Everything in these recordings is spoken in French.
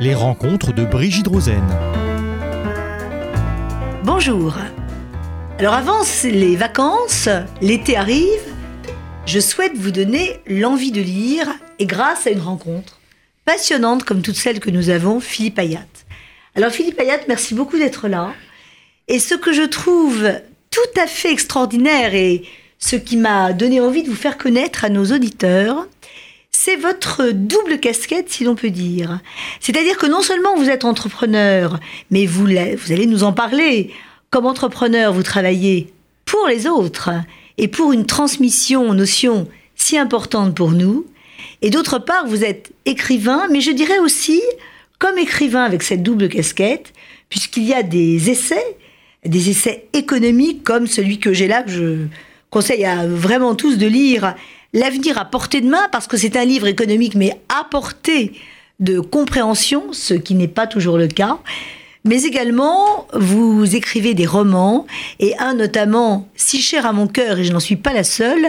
Les rencontres de Brigitte Rosen. Bonjour. Alors avant les vacances, l'été arrive, je souhaite vous donner l'envie de lire et grâce à une rencontre passionnante comme toutes celles que nous avons, Philippe Ayat. Alors Philippe Ayat, merci beaucoup d'être là. Et ce que je trouve tout à fait extraordinaire et ce qui m'a donné envie de vous faire connaître à nos auditeurs, c'est votre double casquette, si l'on peut dire. C'est-à-dire que non seulement vous êtes entrepreneur, mais vous, vous allez nous en parler. Comme entrepreneur, vous travaillez pour les autres et pour une transmission, notion si importante pour nous. Et d'autre part, vous êtes écrivain, mais je dirais aussi, comme écrivain avec cette double casquette, puisqu'il y a des essais, des essais économiques comme celui que j'ai là, que je conseille à vraiment tous de lire, L'avenir à portée de main, parce que c'est un livre économique, mais à portée de compréhension, ce qui n'est pas toujours le cas. Mais également, vous écrivez des romans, et un notamment si cher à mon cœur, et je n'en suis pas la seule,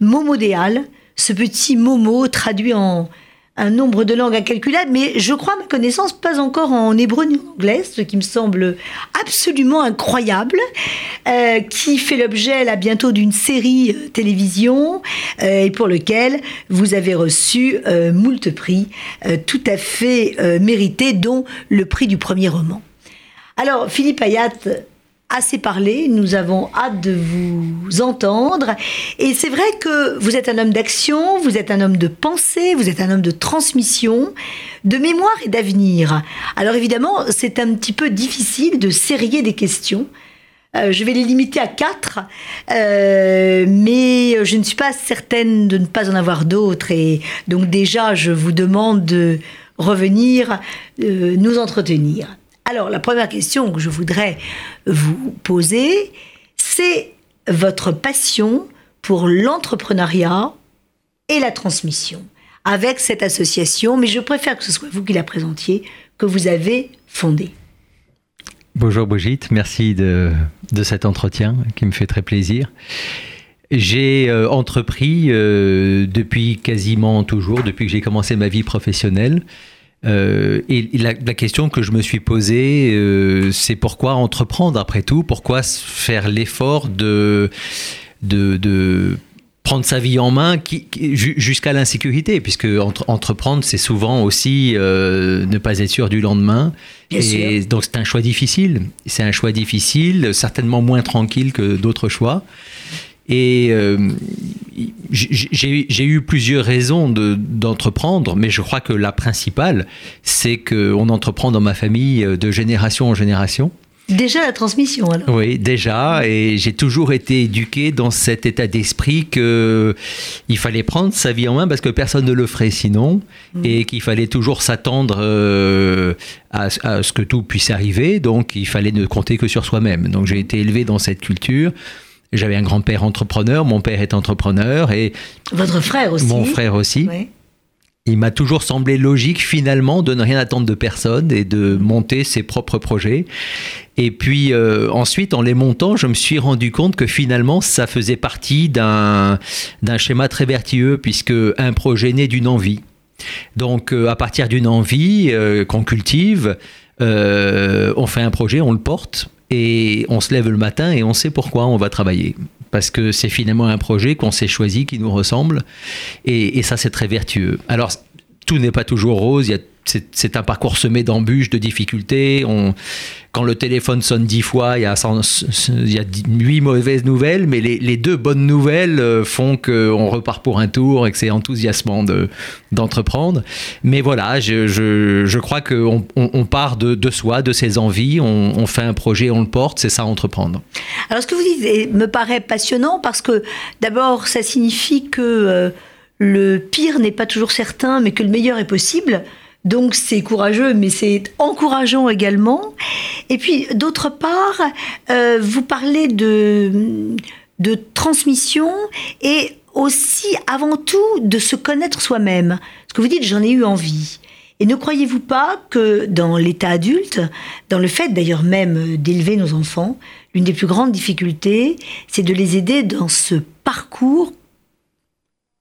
Momo Déal, ce petit Momo traduit en un nombre de langues incalculable, mais je crois, ma connaissance, pas encore en hébreu ni anglais, ce qui me semble absolument incroyable, euh, qui fait l'objet là bientôt d'une série euh, télévision euh, et pour lequel vous avez reçu moult prix tout à fait mérités, dont le prix du premier roman. Alors, Philippe Ayat, assez parlé, nous avons hâte de vous entendre. Et c'est vrai que vous êtes un homme d'action, vous êtes un homme de pensée, vous êtes un homme de transmission, de mémoire et d'avenir. Alors évidemment, c'est un petit peu difficile de serrer des questions. Euh, je vais les limiter à quatre, euh, mais je ne suis pas certaine de ne pas en avoir d'autres. Et donc déjà, je vous demande de revenir euh, nous entretenir. Alors, la première question que je voudrais vous poser, c'est votre passion pour l'entrepreneuriat et la transmission avec cette association, mais je préfère que ce soit vous qui la présentiez, que vous avez fondée. Bonjour Brigitte, merci de, cet entretien qui me fait très plaisir. J'ai euh, entrepris euh, depuis quasiment toujours, depuis que j'ai commencé ma vie professionnelle, euh, et la, question que je me suis posée, euh, c'est pourquoi entreprendre après tout? Pourquoi faire l'effort de, de, prendre sa vie en main jusqu'à l'insécurité? Puisque entreprendre, c'est souvent aussi euh, ne pas être sûr du lendemain. et donc c'est un choix difficile. C'est un choix difficile, certainement moins tranquille que d'autres choix. Et euh, j'ai eu plusieurs raisons d'entreprendre, mais je crois que la principale, c'est qu'on entreprend dans ma famille euh, de génération en génération. Déjà la transmission alors. Oui, déjà, et j'ai toujours été éduqué dans cet état d'esprit que il fallait prendre sa vie en main parce que personne ne le ferait sinon, mm. et qu'il fallait toujours s'attendre euh, à, à, ce que tout puisse arriver, donc il fallait ne compter que sur soi-même. Donc j'ai été élevé dans cette culture. J'avais un grand-père entrepreneur, mon père est entrepreneur et... Votre frère aussi Mon frère aussi. Il m'a toujours semblé logique finalement de ne rien attendre de personne et de monter ses propres projets. Et puis euh, ensuite, en les montant, je me suis rendu compte que finalement, ça faisait partie d'un schéma très vertueux puisque un projet naît d'une envie. Donc euh, à partir d'une envie euh, qu'on cultive, on fait un projet, on le porte et on se lève le matin et on sait pourquoi on va travailler. Parce que c'est finalement un projet qu'on s'est choisi, qui nous ressemble. Et, ça, c'est très vertueux. Alors, tout n'est pas toujours rose. Il y a c'est un parcours semé d'embûches, de difficultés. Quand le téléphone sonne dix fois, il y a, huit mauvaises nouvelles, mais les, deux bonnes nouvelles euh, font qu'on repart pour un tour et que c'est enthousiasmant d'entreprendre. mais voilà, je, crois qu'on on, part de, de, soi, de ses envies, on, fait un projet, on le porte, c'est ça entreprendre. Alors ce que vous dites me paraît passionnant parce que d'abord, ça signifie que euh, le pire n'est pas toujours certain, mais que le meilleur est possible. Donc c'est courageux, mais c'est encourageant également. Et puis d'autre part, euh, vous parlez de, de transmission et aussi avant tout de se connaître soi-même. Ce que vous dites, j'en ai eu envie. Et ne croyez-vous pas que dans l'état adulte, dans le fait d'ailleurs même d'élever nos enfants, l'une des plus grandes difficultés, c'est de les aider dans ce parcours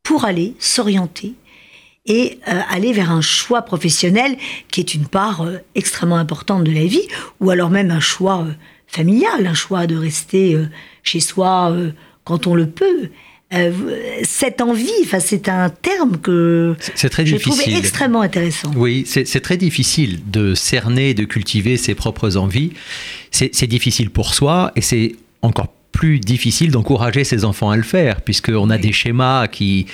pour aller s'orienter et euh, aller vers un choix professionnel qui est une part euh, extrêmement importante de la vie, ou alors même un choix euh, familial, un choix de rester chez soi quand on le peut. cette envie, enfin, c'est un terme que c'est très je difficile. trouve extrêmement intéressant. Oui, c'est très difficile de cerner, de cultiver ses propres envies. C'est difficile pour soi et c'est encore plus difficile d'encourager ses enfants à le faire, puisqu'on a des schémas qui,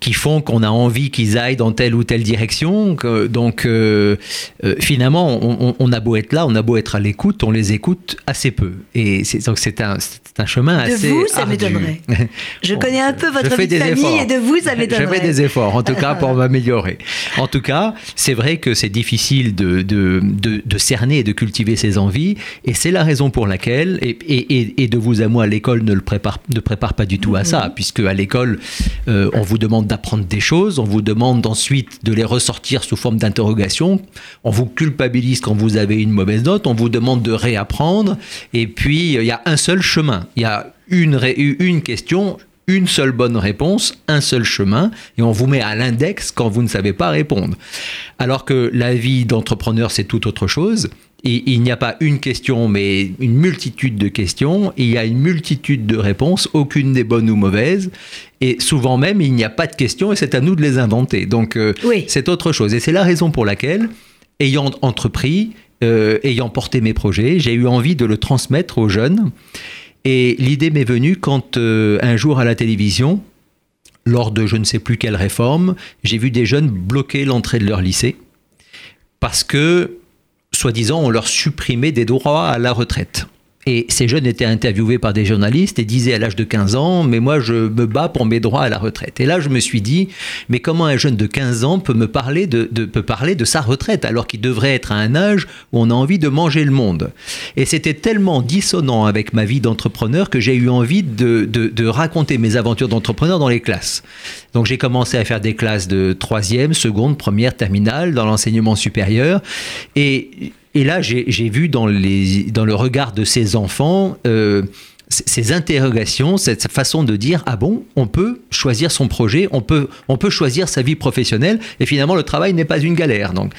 qui font qu'on a envie qu'ils aillent dans telle ou telle direction. donc, euh, euh, finalement, on, a beau être là, on a beau être à l'écoute, on les écoute assez peu. Et donc, c'est un, un chemin assez. De vous, ça m'étonnerait. Je connais un peu votre vie de famille efforts. et de vous, ça m'étonnerait. Je fais des efforts, en tout cas, pour m'améliorer. En tout cas, c'est vrai que c'est difficile de, de, de, cerner et de cultiver ses envies, et c'est la raison pour laquelle, et, et, et de vous moi, l'école ne le prépare, ne prépare pas du tout à ça, mhm. puisque à l'école, euh, on vous demande d'apprendre des choses, on vous demande ensuite de les ressortir sous forme d'interrogation, on vous culpabilise quand vous avez une mauvaise note, on vous demande de réapprendre, et puis il y a un seul chemin, il y a une, une question, une seule bonne réponse, un seul chemin, et on vous met à l'index quand vous ne savez pas répondre. Alors que la vie d'entrepreneur, c'est tout autre chose il n'y a pas une question, mais une multitude de questions. Il y a une multitude de réponses, aucune n'est bonne ou mauvaise. Et souvent même, il n'y a pas de questions et c'est à nous de les inventer. Donc, euh, c'est autre chose. Et c'est la raison pour laquelle, ayant entrepris, euh, ayant porté mes projets, j'ai eu envie de le transmettre aux jeunes. Et l'idée m'est venue quand euh, un jour à la télévision, lors de je ne sais plus quelle réforme, j'ai vu des jeunes bloquer l'entrée de leur lycée parce que soi-disant, on leur supprimait des droits à la retraite. Et ces jeunes étaient interviewés par des journalistes et disaient à l'âge de 15 ans, mais moi je me bats pour mes droits à la retraite. Et là je me suis dit, mais comment un jeune de 15 ans peut me parler de, peut parler de sa retraite alors qu'il devrait être à un âge où on a envie de manger le monde? Et c'était tellement dissonant avec ma vie d'entrepreneur que j'ai eu envie de, de raconter mes aventures d'entrepreneur dans les classes. Donc j'ai commencé à faire des classes de troisième, seconde, première, terminale dans l'enseignement supérieur. Et et là, j'ai vu dans, le regard de ces enfants euh, ces interrogations, cette façon de dire ah bon, on peut choisir son projet, on peut, choisir sa vie professionnelle, et finalement le travail n'est pas une galère. Donc,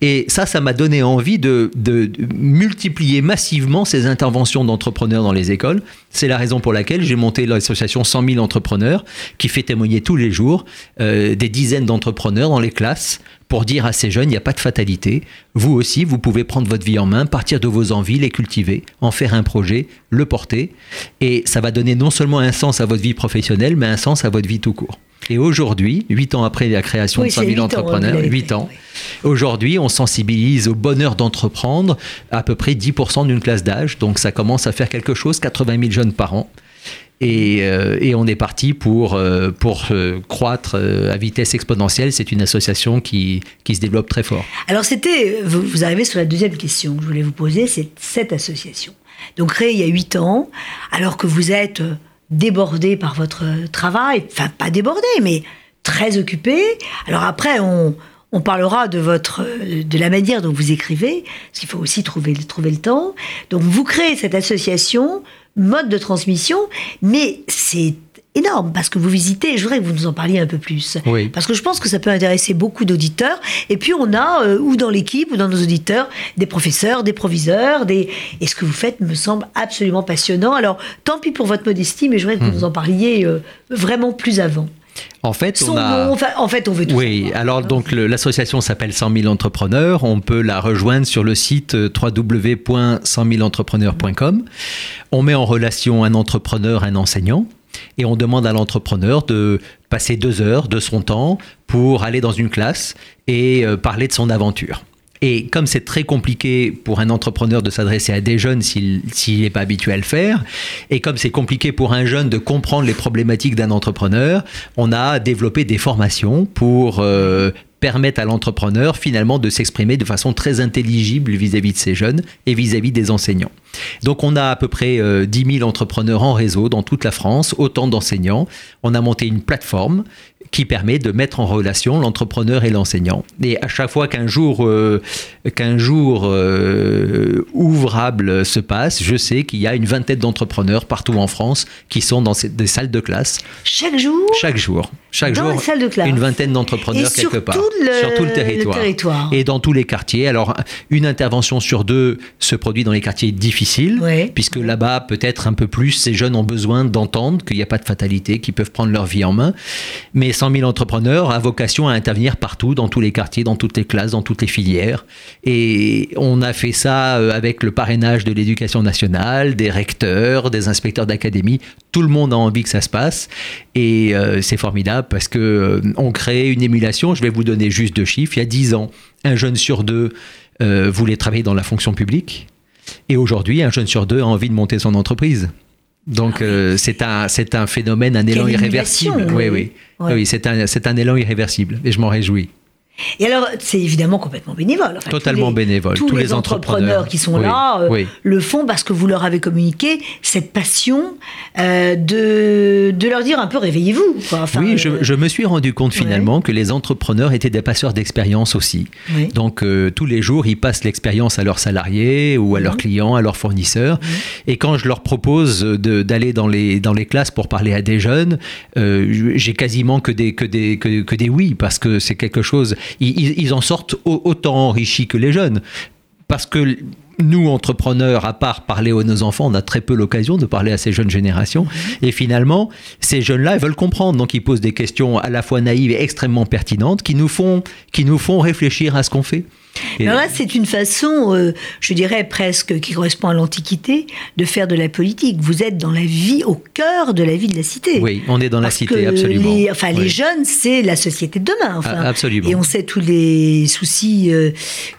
et ça, ça m'a donné envie de, de, multiplier massivement ces interventions d'entrepreneurs dans les écoles. C'est la raison pour laquelle j'ai monté l'association 100 000 entrepreneurs, qui fait témoigner tous les jours euh, des dizaines d'entrepreneurs dans les classes pour dire à ces jeunes, il n'y a pas de fatalité. Vous aussi, vous pouvez prendre votre vie en main, partir de vos envies, les cultiver, en faire un projet, le porter. Et ça va donner non seulement un sens à votre vie professionnelle, mais un sens à votre vie tout court. Et aujourd'hui, huit ans après la création de 100 000 entrepreneurs, huit ans, aujourd'hui, on sensibilise au bonheur d'entreprendre à peu près 10% d'une classe d'âge. Donc ça commence à faire quelque chose, 80 000 jeunes par an. Euh, et, on est parti pour, euh, pour euh, croître à vitesse exponentielle. C'est une association qui, qui, se développe très fort. Alors, c'était, vous, arrivez sur la deuxième question que je voulais vous poser, c'est cette association. Donc, créée il y a huit ans, alors que vous êtes débordé par votre travail, enfin, pas débordé, mais très occupé. Alors, après, on, on parlera de votre, de la manière dont vous écrivez, parce qu'il faut aussi trouver, trouver le temps. Donc, vous créez cette association mode de transmission, mais c'est énorme parce que vous visitez, je voudrais que vous nous en parliez un peu plus. Parce que je pense que ça peut intéresser beaucoup d'auditeurs. Et puis on a, euh, ou dans l'équipe, ou dans nos auditeurs, des professeurs, des proviseurs, des... et ce que vous faites me semble absolument passionnant. Alors tant pis pour votre modestie, mais je voudrais que vous mmh. nous en parliez euh, vraiment plus avant. En fait, on a... en fait, on veut tout Oui, alors donc l'association s'appelle 100 000 entrepreneurs. On peut la rejoindre sur le site euh, www.100 On met en relation un entrepreneur, un enseignant. Et on demande à l'entrepreneur de passer deux heures de son temps pour aller dans une classe et euh, parler de son aventure. Et comme c'est très compliqué pour un entrepreneur de s'adresser à des jeunes s'il n'est pas habitué à le faire, et comme c'est compliqué pour un jeune de comprendre les problématiques d'un entrepreneur, on a développé des formations pour euh, permettre à l'entrepreneur finalement de s'exprimer de façon très intelligible vis-à-vis de ces jeunes et vis-à-vis des enseignants. Donc on a à peu près 10 euh, 000 entrepreneurs en réseau dans toute la France, autant d'enseignants. On a monté une plateforme qui permet de mettre en relation l'entrepreneur et l'enseignant. Et à chaque fois qu'un jour, euh, qu'un jour euh, ouvrable se passe, je sais qu'il y a une vingtaine d'entrepreneurs partout en France qui sont dans ces- des salles de classe Chaque jour chaque jour. Chaque Dans jour, les salles de classe. une vingtaine d'entrepreneurs sur quelque part. le- sur tout le le territoire. Et dans tous les quartiers. Alors, une intervention sur deux se produit dans les quartiers difficiles, puisque là-bas, peut-être un peu plus, ces jeunes ont besoin d'entendre qu'il n'y a pas de fatalité, qu'ils peuvent prendre leur vie en main. Mais 100 000 entrepreneurs a vocation à intervenir partout, dans tous les quartiers, dans toutes les classes, dans toutes les filières. Et on a fait ça euh, avec le parrainage de l'éducation nationale, des recteurs, des inspecteurs d'académie. Tout le monde a envie que ça se passe. Et euh, c'est formidable parce que euh, crée une émulation. Je vais vous donner juste deux chiffres. Il y a 10 ans, un jeune sur deux voulait travailler dans la fonction publique. Et aujourd'hui, un jeune sur deux a envie de monter son entreprise. Donc euh, c'est un c'est un phénomène, un élan irréversible. Oui, oui. oui, oui, c'est un c'est un élan irréversible et je m'en réjouis. Et alors, c'est évidemment complètement bénévole. Enfin, Totalement tous les- bénévole. Tous, les, entrepreneurs, qui sont Oui, là euh, oui. le font parce que vous leur avez communiqué cette passion euh, de, de leur dire un peu réveillez-vous. Enfin, oui, je, euh, je me suis rendu compte ouais. finalement que les entrepreneurs étaient des passeurs d'expérience aussi. Oui. Donc euh, tous les jours, ils passent l'expérience à leurs salariés ou à leurs clients, à leurs fournisseurs. Et quand je leur propose d'aller dans les, dans les classes pour parler à des jeunes, j'ai quasiment que des, que, des, que, que des oui, parce que c'est quelque chose, ils, en sortent au- autant enrichis que les jeunes. Parce que nous, entrepreneurs, à part parler à nos enfants, on a très peu l'occasion de parler à ces jeunes générations. Et finalement, ces jeunes-là, ils veulent comprendre. Donc, ils posent des questions à la fois naïves et extrêmement pertinentes qui nous font, qui nous font réfléchir à ce qu'on fait. Alors là, c'est une façon, euh, je dirais presque, qui correspond à l'Antiquité, de faire de la politique. Vous êtes dans la vie, au cœur de la vie de la cité. oui, on est dans la cité, absolument. Les, enfin, les jeunes, c'est la société de demain. Enfin. Ah, absolument. Et on sait tous les soucis euh,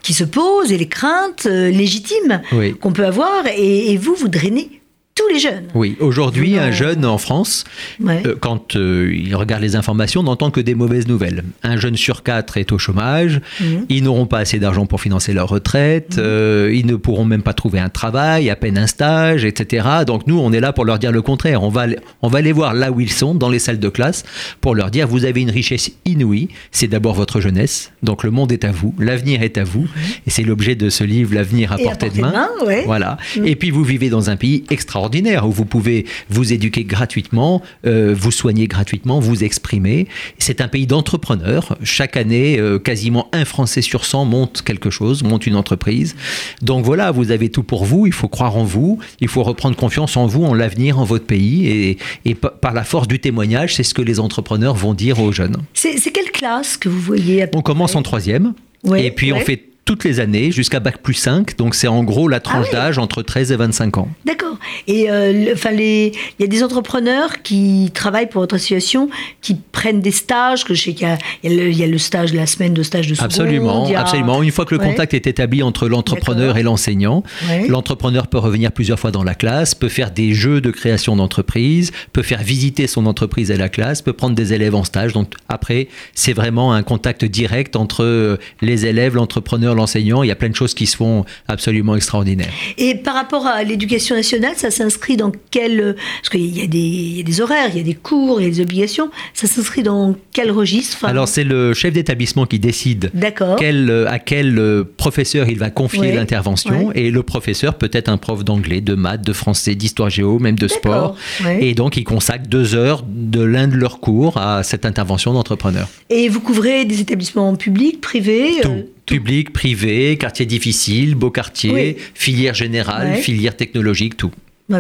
qui se posent et les craintes euh, légitimes Oui. qu'on peut avoir. Et, et vous, vous drainez tous les jeunes. Oui, aujourd'hui, un jeune en France, Ouais. euh, quand euh, il regarde les informations, n'entend que des mauvaises nouvelles. Un jeune sur quatre est au chômage, Mhm. ils n'auront pas assez d'argent pour financer leur retraite, euh, ils ne pourront même pas trouver un travail, à peine un stage, etc. Donc nous, on est là pour leur dire le contraire. On va, on va les voir là où ils sont, dans les salles de classe, pour leur dire, vous avez une richesse inouïe, c'est d'abord votre jeunesse, donc le monde est à vous, l'avenir est à vous, et c'est l'objet de ce livre, L'avenir à portée de main. main, ouais. Voilà. Et puis vous vivez dans un pays extraordinaire où vous pouvez vous éduquer gratuitement, euh, vous soigner gratuitement, vous exprimer. C'est un pays d'entrepreneurs. Chaque année, euh, quasiment un Français sur 100 monte quelque chose, monte une entreprise. Donc voilà, vous avez tout pour vous. Il faut croire en vous. Il faut reprendre confiance en vous, en l'avenir, en votre pays. Et, et pa- par la force du témoignage, c'est ce que les entrepreneurs vont dire aux jeunes. C'est quelle classe que vous voyez On commence en troisième. Ouais, et puis on fait toutes les années jusqu'à Bac plus 5. Donc c'est en gros la tranche Ah oui. d'âge entre 13 et 25 ans. D'accord. Et euh, le- enfin, les, il y a des entrepreneurs qui travaillent pour votre association, qui prennent des stages. Que je sais qu'il y a, y le, il y a le stage de la semaine de stage de seconde. Absolument, a- absolument. Une fois que le Ouais. contact est établi entre l'entrepreneur et l'enseignant, Ouais. l'entrepreneur peut revenir plusieurs fois dans la classe, peut faire des jeux de création d'entreprise, peut faire visiter son entreprise à la classe, peut prendre des élèves en stage. Donc après, c'est vraiment un contact direct entre euh, les élèves, l'entrepreneur, l'enseignant. Il y a plein de choses qui se font absolument extraordinaires. Et par rapport à l'éducation nationale, ça s'inscrit dans quel... Parce qu'il y, a des- il y a des horaires, il y a des cours, il y a des obligations. Ça s'inscrit dans quel registre Enfin, Alors c'est le chef d'établissement qui décide quel, euh, à quel euh, professeur il va confier Ouais, l'intervention. ouais. Et le professeur peut être un prof d'anglais, de maths, de français, d'histoire géo, même de sport. ouais. Et donc, ils consacrent deux heures de l'un de leurs cours à cette intervention d'entrepreneur. Et vous couvrez des établissements publics, privés Tout. euh, Public, privé, quartier difficile, beau quartier, Oui. filière générale, Ouais. filière technologique, tout.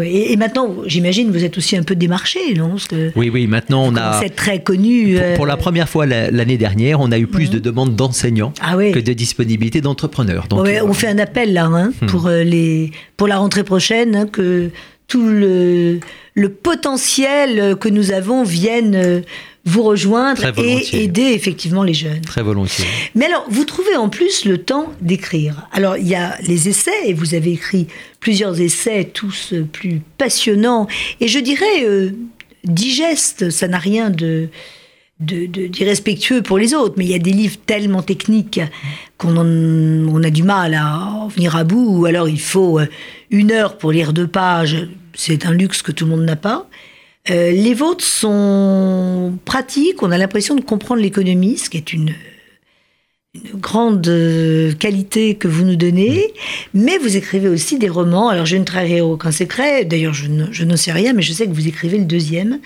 Et, maintenant, j'imagine, vous êtes aussi un peu démarché, non Parce que Oui, oui, maintenant on a... être très connu. Pour, euh, pour la première fois la- l'année dernière, on a eu plus de demandes d'enseignants Ah oui. que de disponibilité d'entrepreneurs. Donc, Ouais, euh, on fait un appel là hein, Hmm. pour, euh, les, pour la rentrée prochaine, hein, que tout le, le potentiel que nous avons vienne vous rejoindre et aider effectivement les jeunes. Très volontiers. Mais alors, vous trouvez en plus le temps d'écrire. Alors, il y a les essais, et vous avez écrit plusieurs essais, tous euh, plus passionnants, et je dirais euh, digestes, ça n'a rien de de- de- d'irrespectueux pour les autres, mais il y a des livres tellement techniques qu'on on a du mal à en venir à bout, ou alors il faut euh, une heure pour lire deux pages, c'est un luxe que tout le monde n'a pas. Euh, les vôtres sont pratiques, on a l'impression de comprendre l'économie, ce qui est une, une grande euh, qualité que vous nous donnez, mais vous écrivez aussi des romans. Alors je ne trahirai aucun secret, d'ailleurs je, ne- je n'en sais rien, mais je sais que vous écrivez le deuxième.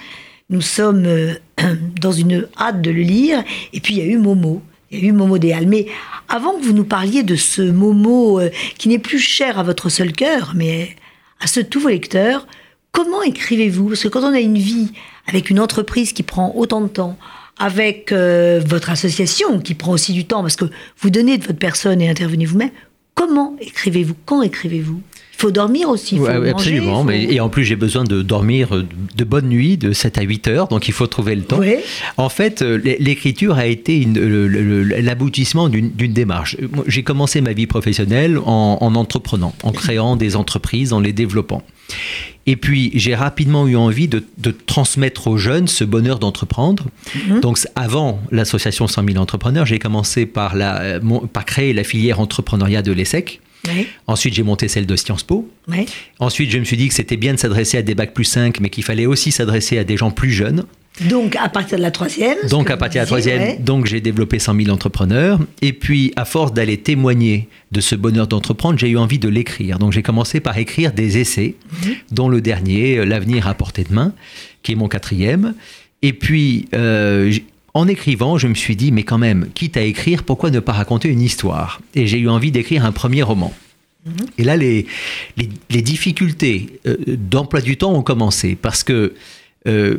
Nous sommes euh, dans une hâte de le lire, et puis il y a eu Momo, il y a eu Momo des Halles. Mais avant que vous nous parliez de ce Momo qui n'est plus cher à votre seul cœur, mais à ceux de tous vos lecteurs, comment écrivez-vous? Parce que quand on a une vie avec une entreprise qui prend autant de temps, avec euh, votre association qui prend aussi du temps, parce que vous donnez de votre personne et intervenez vous-même, comment écrivez-vous? Quand écrivez-vous? Faut dormir aussi, faut Ouais, manger, absolument. faut- Mais, et en plus, j'ai besoin de dormir euh, de bonne nuit, de 7 à 8 heures, donc il faut trouver le temps. En fait, euh, l'é- l'écriture a été l'aboutissement d'une démarche. Euh, J'ai commencé ma vie professionnelle en, en entreprenant, en créant des entreprises, en les développant. Et puis, j'ai rapidement eu envie de, de transmettre aux jeunes ce bonheur d'entreprendre. Donc, c- avant l'association 100 000 entrepreneurs, j'ai commencé par, la, mon- par créer la filière entrepreneuriat de l'ESSEC. Ensuite, j'ai monté celle de Sciences Po. Ensuite, je me suis dit que c'était bien de s'adresser à des bacs plus 5, mais qu'il fallait aussi s'adresser à des gens plus jeunes. Donc, à partir de la troisième. Donc, à partir de la troisième, ouais. donc j'ai développé 100 000 entrepreneurs. Et puis, à force d'aller témoigner de ce bonheur d'entreprendre, j'ai eu envie de l'écrire. Donc, j'ai commencé par écrire des essais, dont le dernier, euh, L'avenir à portée de main, qui est mon quatrième. Et puis, euh, en écrivant, je me suis dit, mais quand même, quitte à écrire, pourquoi ne pas raconter une histoire? Et j'ai eu envie d'écrire un premier roman. Et là, les, les, les difficultés euh, d'emploi du temps ont commencé parce que euh,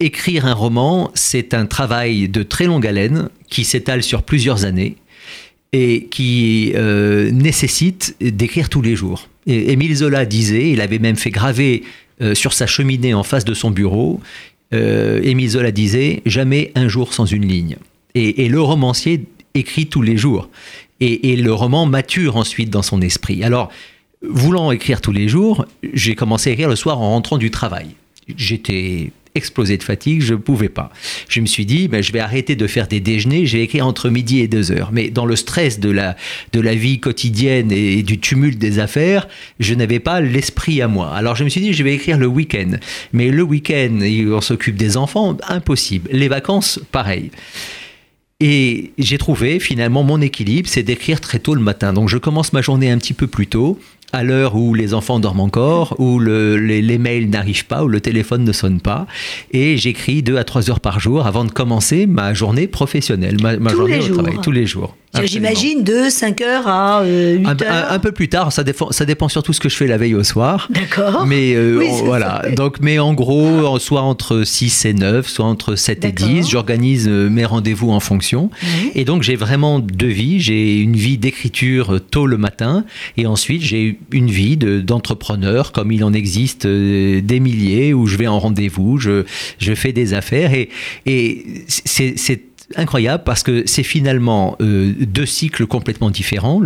écrire un roman, c'est un travail de très longue haleine qui s'étale sur plusieurs années et qui euh, nécessite d'écrire tous les jours. Et Émile Zola disait, il avait même fait graver sur sa cheminée en face de son bureau, Émile Zola disait, jamais un jour sans une ligne. Et, et le romancier écrit tous les jours. Et, et le roman mature ensuite dans son esprit. Alors, voulant écrire tous les jours, j'ai commencé à écrire le soir en rentrant du travail. J'étais explosé de fatigue, je ne pouvais pas. Je me suis dit, ben, je vais arrêter de faire des déjeuners, je vais écrire entre midi et deux heures. Mais dans le stress de la, de la vie quotidienne et du tumulte des affaires, je n'avais pas l'esprit à moi. Alors je me suis dit, je vais écrire le week-end. Mais le week-end, on s'occupe des enfants, impossible. Les vacances, pareil. Et j'ai trouvé finalement mon équilibre, c'est d'écrire très tôt le matin. Donc je commence ma journée un petit peu plus tôt, à l'heure où les enfants dorment encore, où le- les, les mails n'arrivent pas, où le téléphone ne sonne pas. Et j'écris deux à trois heures par jour avant de commencer ma journée professionnelle, ma, journée au jours. travail, tous les jours. J'imagine de 5 heures à euh, 8 Un, heures. un- un peu plus tard, ça dépend, ça dépend surtout ce que je fais la veille au soir. D'accord. Mais euh, Oui, c'est voilà. Donc, mais en gros, soit entre 6 et 9, soit entre 7 et D'accord. 10, j'organise euh, mes rendez-vous en fonction. Oui. Et donc, j'ai vraiment deux vies. J'ai une vie d'écriture euh, tôt le matin, et ensuite, j'ai une vie de- d'entrepreneur, comme il en existe euh, des milliers, où je vais en rendez-vous, je, je fais des affaires, et, et c'est incroyable parce que c'est finalement euh, deux cycles complètement différents.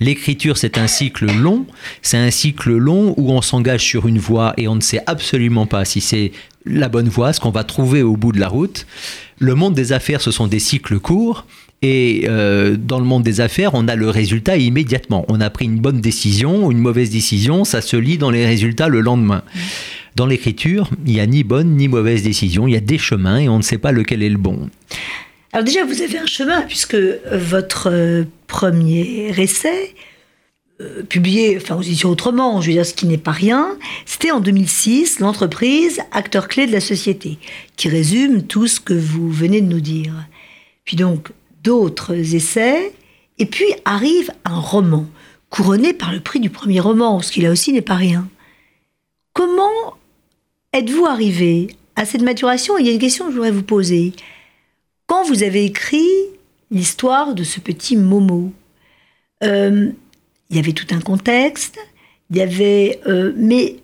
L'écriture, c'est un cycle long. C'est un cycle long où on s'engage sur une voie et on ne sait absolument pas si c'est la bonne voie, ce qu'on va trouver au bout de la route. Le monde des affaires, ce sont des cycles courts. Et euh, dans le monde des affaires, on a le résultat immédiatement. On a pris une bonne décision une mauvaise décision, ça se lit dans les résultats le lendemain. Dans l'écriture, il n'y a ni bonne ni mauvaise décision, il y a des chemins et on ne sait pas lequel est le bon. Alors déjà, vous avez un chemin, puisque votre euh, premier essai, euh, publié enfin, aux éditions Autrement, je veux dire, ce qui n'est pas rien, c'était en 2006, l'entreprise acteur clé de la société, qui résume tout ce que vous venez de nous dire. Puis donc, d'autres essais, et puis arrive un roman, couronné par le prix du premier roman, ce qui là aussi n'est pas rien. Comment êtes-vous arrivé à cette maturation? Il y a une question que je voudrais vous poser. Vous avez écrit l'histoire de ce petit Momo, euh, il y avait tout un contexte, il y avait... euh, mais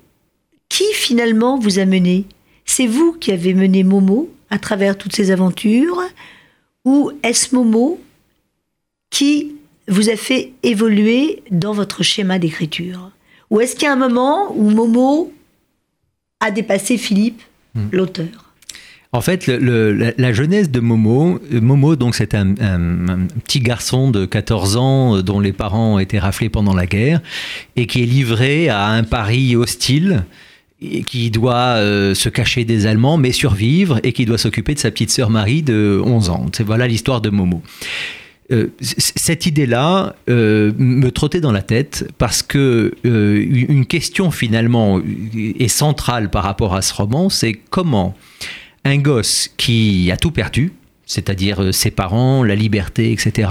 qui finalement vous a mené? C'est vous qui avez mené Momo à travers toutes ces aventures Ou est-ce Momo qui vous a fait évoluer dans votre schéma d'écriture? Ou est-ce qu'il y a un moment où Momo a dépassé Philippe, l'auteur? En fait, la, jeunesse de Momo, euh, Momo, donc c'est un, petit garçon de 14 ans euh, dont les parents ont été raflés pendant la guerre et qui est livré à un Paris hostile qui doit euh, se cacher des Allemands, mais survivre, et qui doit s'occuper de sa petite sœur Marie de 11 ans. Voilà l'histoire de Momo. Cette idée-là me trottait dans la tête parce que une question finalement est centrale par rapport à ce roman, c'est comment un gosse qui a tout perdu, c'est-à-dire ses parents, la liberté, etc.,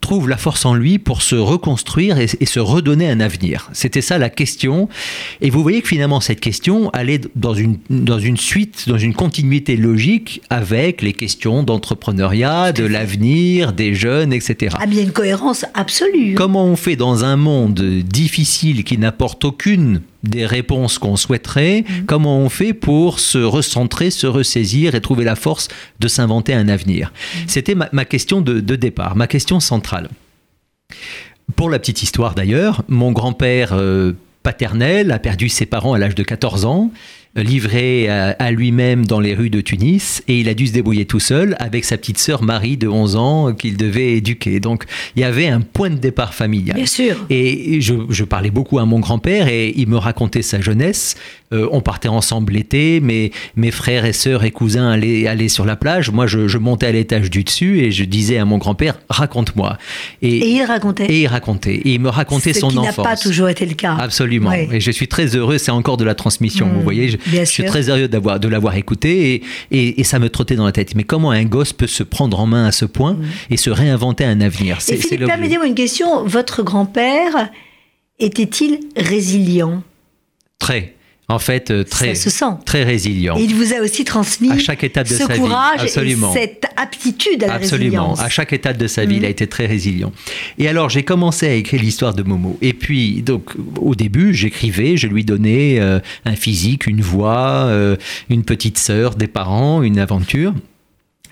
trouve la force en lui pour se reconstruire et, se redonner un avenir C'était ça la question. Et vous voyez que finalement, cette question allait dans une, dans une suite, dans une continuité logique avec les questions d'entrepreneuriat, de l'avenir, des jeunes, etc. Ah, bien une cohérence absolue. Comment on fait dans un monde difficile qui n'apporte aucune des réponses qu'on souhaiterait, mhm. comment on fait pour se recentrer, se ressaisir et trouver la force de s'inventer un avenir? Mhm. C'était ma, question de, départ, ma question centrale. Pour la petite histoire d'ailleurs, mon grand-père euh, paternel a perdu ses parents à l'âge de 14 ans livré à, lui-même dans les rues de Tunis et il a dû se débrouiller tout seul avec sa petite sœur Marie de 11 ans qu'il devait éduquer. Donc il y avait un point de départ familial. Bien sûr. Et je, parlais beaucoup à mon grand-père et il me racontait sa jeunesse. Euh, on partait ensemble l'été, mes, mes frères et sœurs et cousins allaient, allaient sur la plage. Moi, je, montais à l'étage du dessus et je disais à mon grand-père, raconte-moi. Et, il racontait. Et il racontait. Et il me racontait son enfance. Ce qui n'a pas toujours été le cas. Absolument. Et je suis très heureux, c'est encore de la transmission. Vous mmh. voyez, je, suis très heureux d'avoir, de l'avoir écouté et, et, ça me trottait dans la tête. Mais comment un gosse peut se prendre en main à ce point mmh. et se réinventer un avenir? C'est, Philippe, permettez-moi une question. Votre grand-père était-il résilient? Très en fait euh, très, très résilient. Et il vous a aussi transmis à chaque étape de ce sa courage vie. Absolument. et cette aptitude à la Absolument. À chaque étape de sa vie, il a mm. été très résilient. Et alors, j'ai commencé à écrire l'histoire de Momo. Et puis, donc, au début, j'écrivais, je lui donnais euh, un physique, une voix, euh, une petite sœur, des parents, une aventure.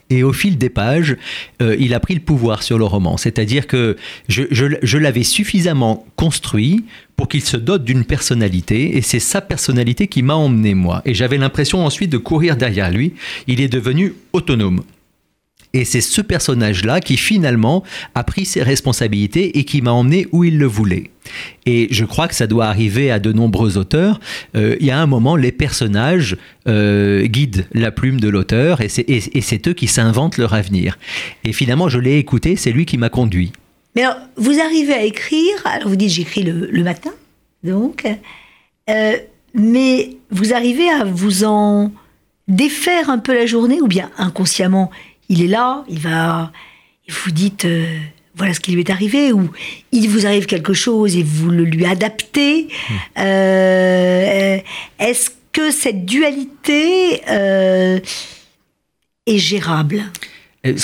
Et au fil des pages, euh, il a pris le pouvoir sur le roman. C'est-à-dire que je, je, l'avais suffisamment construit pour qu'il se dote d'une personnalité, et c'est sa personnalité qui m'a emmené moi. Et j'avais l'impression ensuite de courir derrière lui. Il est devenu autonome. Et c'est ce personnage-là qui finalement a pris ses responsabilités et qui m'a emmené où il le voulait. Et je crois que ça doit arriver à de nombreux auteurs. Euh, il y a un moment, les personnages euh, guident la plume de l'auteur et c'est eux qui s'inventent leur avenir. Et finalement, je l'ai écouté, c'est lui qui m'a conduit. Mais alors, vous arrivez à écrire, alors vous dites j'écris le, matin, donc, euh, mais vous arrivez à vous en défaire un peu la journée ou bien inconsciemment il est là, il va, et vous dites, euh, voilà ce qui lui est arrivé, ou il vous arrive quelque chose et vous le lui adaptez. Hmm. Euh, est-ce que cette dualité est gérable?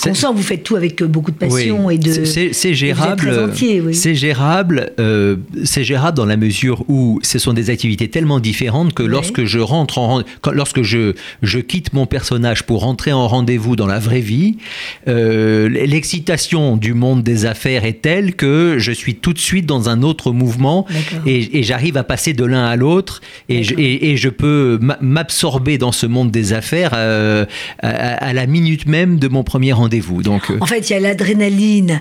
On sent que vous faites tout avec euh, beaucoup de passion et de. C'est gérable. C'est gérable. Euh, c'est gérable dans la mesure où ce sont des activités tellement différentes que lorsque je rentre en lorsque je je quitte mon personnage pour rentrer en rendez-vous dans la vraie vie, euh, l'excitation du monde des affaires est telle que je suis tout de suite dans un autre mouvement et, j'arrive à passer de l'un à l'autre et, et, je peux m'absorber dans ce monde des affaires à, à la minute même de mon premier rendez-vous. Donc, euh, en fait, il y a l'adrénaline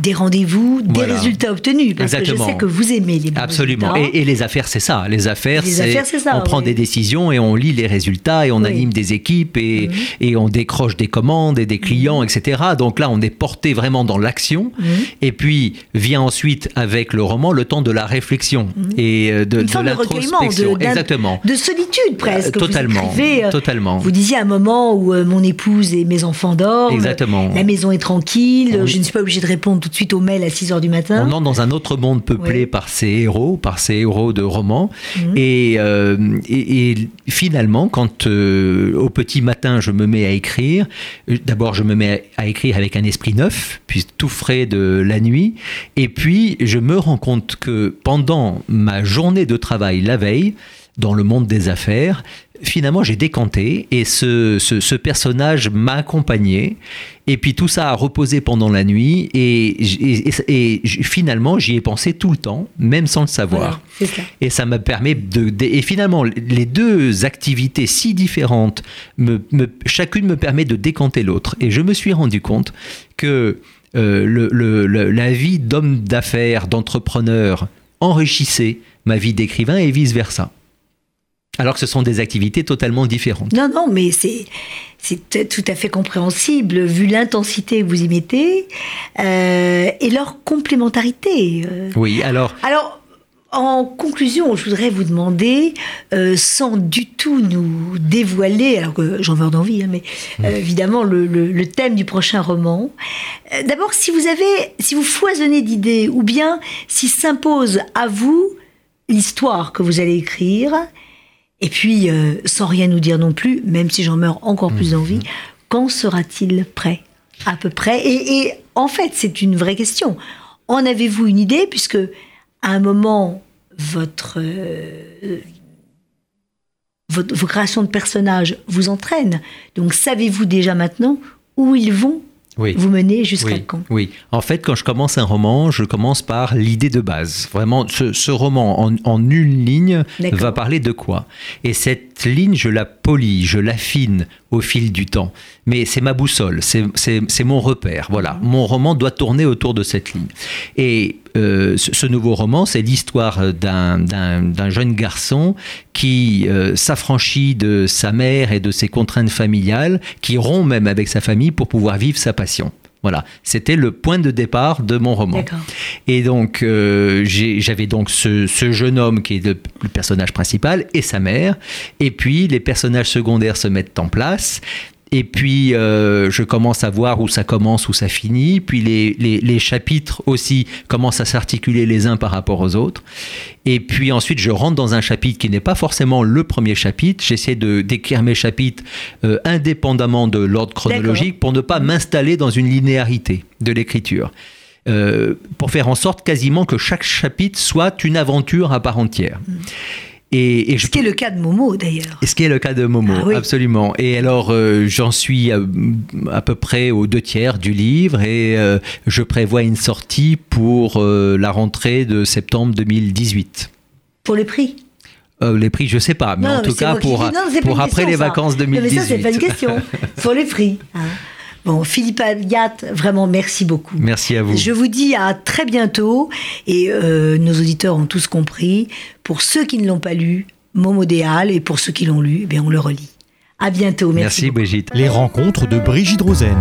des rendez-vous, des résultats obtenus. Parce que je sais que vous aimez les Absolument. Et, les affaires, c'est ça. Les affaires, c'est on prend des décisions et on lit les résultats et on anime des équipes et, mhm. et, on décroche des commandes et des clients, mhm. etc. Donc là, on est porté vraiment dans l'action. Mhm. Et puis vient ensuite avec le roman le temps de la réflexion et euh, de, de l'introspection. Exactement. De solitude presque. Euh, totalement. Vous euh, totalement. Vous disiez un moment où mon épouse et mes enfants dorment. Exactement. La maison est tranquille. Je ne suis pas obligée de répondre tout de suite au mail à 6 h du matin. On entre dans un autre monde peuplé par ces héros, par ces héros de romans. Mhm. Euh, et, et, finalement, quand euh, au petit matin je me mets à écrire, euh, d'abord je me mets à écrire avec un esprit neuf, puis tout frais de la nuit. Et puis je me rends compte que pendant ma journée de travail la veille, dans le monde des affaires, finalement j'ai décanté et ce, ce, personnage m'a accompagné. Et puis tout ça a reposé pendant la nuit et, et, finalement j'y ai pensé tout le temps même sans le savoir. Et ça m'a permis de, et finalement les deux activités si différentes me, chacune me permet de décanter l'autre. Et je me suis rendu compte que euh, le, la vie d'homme d'affaires d'entrepreneur enrichissait ma vie d'écrivain et vice-versa. Alors que ce sont des activités totalement différentes. Non, non, mais c'est c'est tout à fait compréhensible vu l'intensité que vous y mettez euh, et leur complémentarité. euh. Oui, alors Alors, en conclusion, je voudrais vous demander, euh, sans du tout nous dévoiler, alors que j'en veux d'envie, hein, mais euh, évidemment le, le- le thème du prochain roman. D'abord, si vous avez, si vous foisonnez d'idées, ou bien si s'impose à vous l'histoire que vous allez écrire, et puis euh, sans rien nous dire non plus, même si j'en meurs encore plus d'envie, quand sera-t-il prêt? À peu près. Et, et en fait, c'est une vraie question. En avez-vous une idée, puisque à un moment, votre, euh, votre- vos créations de personnages vous entraînent. Donc, savez-vous déjà maintenant où ils vont? Oui. vous mener jusqu'à Oui, quand oui. En fait, quand je commence un roman, je commence par l'idée de base. Vraiment, ce, ce roman en, en une ligne va parler de quoi? Et cette ligne, je la polis, je l'affine au fil du temps. Mais c'est ma boussole, c'est- mon repère. Voilà, mon roman doit tourner autour de cette ligne. Et euh, ce, nouveau roman, c'est l'histoire d'un jeune garçon qui euh, s'affranchit de sa mère et de ses contraintes familiales, qui rompt même avec sa famille pour pouvoir vivre sa passion. Voilà, c'était le point de départ de mon roman. Et donc, euh, j'avais donc ce, ce jeune homme qui est le, le personnage principal et sa mère. Et puis, les personnages secondaires se mettent en place. Et puis, euh, je commence à voir où ça commence, où ça finit. Puis, les, les- les chapitres aussi commencent à s'articuler les uns par rapport aux autres. Et puis ensuite, je rentre dans un chapitre qui n'est pas forcément le premier chapitre. J'essaie de d'écrire mes chapitres euh, indépendamment de l'ordre chronologique pour ne pas m'installer dans une linéarité de l'écriture. Euh, pour faire en sorte quasiment que chaque chapitre soit une aventure à part entière. Et, et je Ce qui est le cas de Momo, d'ailleurs. et ce qui est le cas de Momo, Ah oui. absolument. Et alors, euh, j'en suis à, à peu près aux deux tiers du livre et euh, je prévois une sortie pour euh, la rentrée de septembre 2018. Pour les prix? Euh, les prix, je sais pas, mais Non, en tout cas pour, non, après question, les vacances Non, mais 2018. ça, c'est pas une question. Pour les prix. hein. Bon, Philippe Abiat, vraiment merci beaucoup. Merci à vous. Je vous dis à très bientôt et euh, nos auditeurs ont tous compris. Pour ceux qui ne l'ont pas lu, Momo Déal et pour ceux qui l'ont lu, eh bien on le relit. À bientôt. Merci. Merci. Brigitte. Les rencontres de Brigitte Rosen.